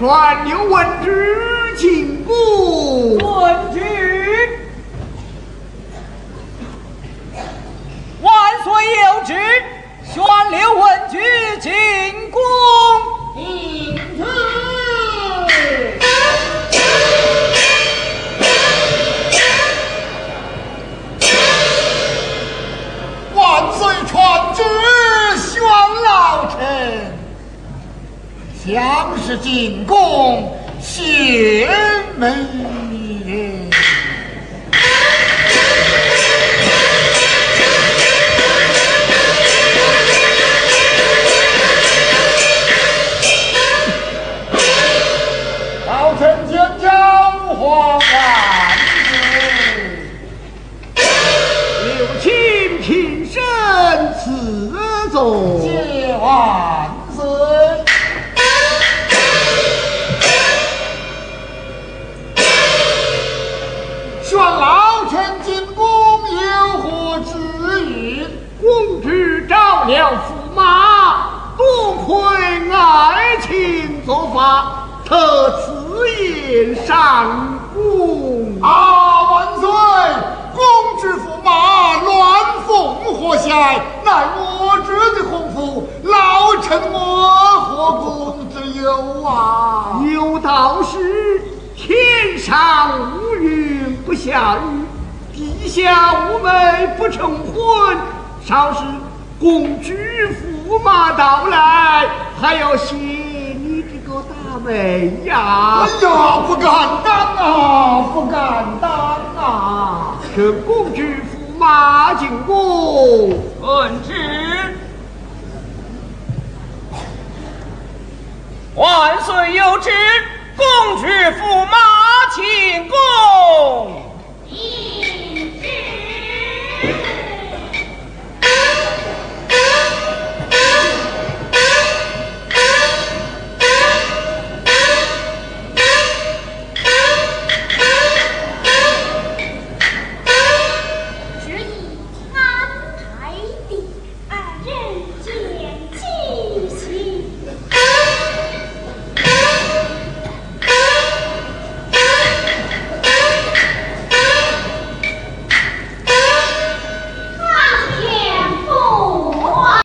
劝刘文之请故。问之将是进宫贤门人。老臣见江皇！特此言上公。啊，万岁！公之驸马乱凤和相，乃我侄的洪福，老臣我何公之有啊？有道是：天上无云不下雨，地下无梅不成婚。少时，公之驸马到来，还要谢。大美呀？哎呀不敢当啊不敢当啊。这公之驸马景固恩旨万岁有旨公之驸马。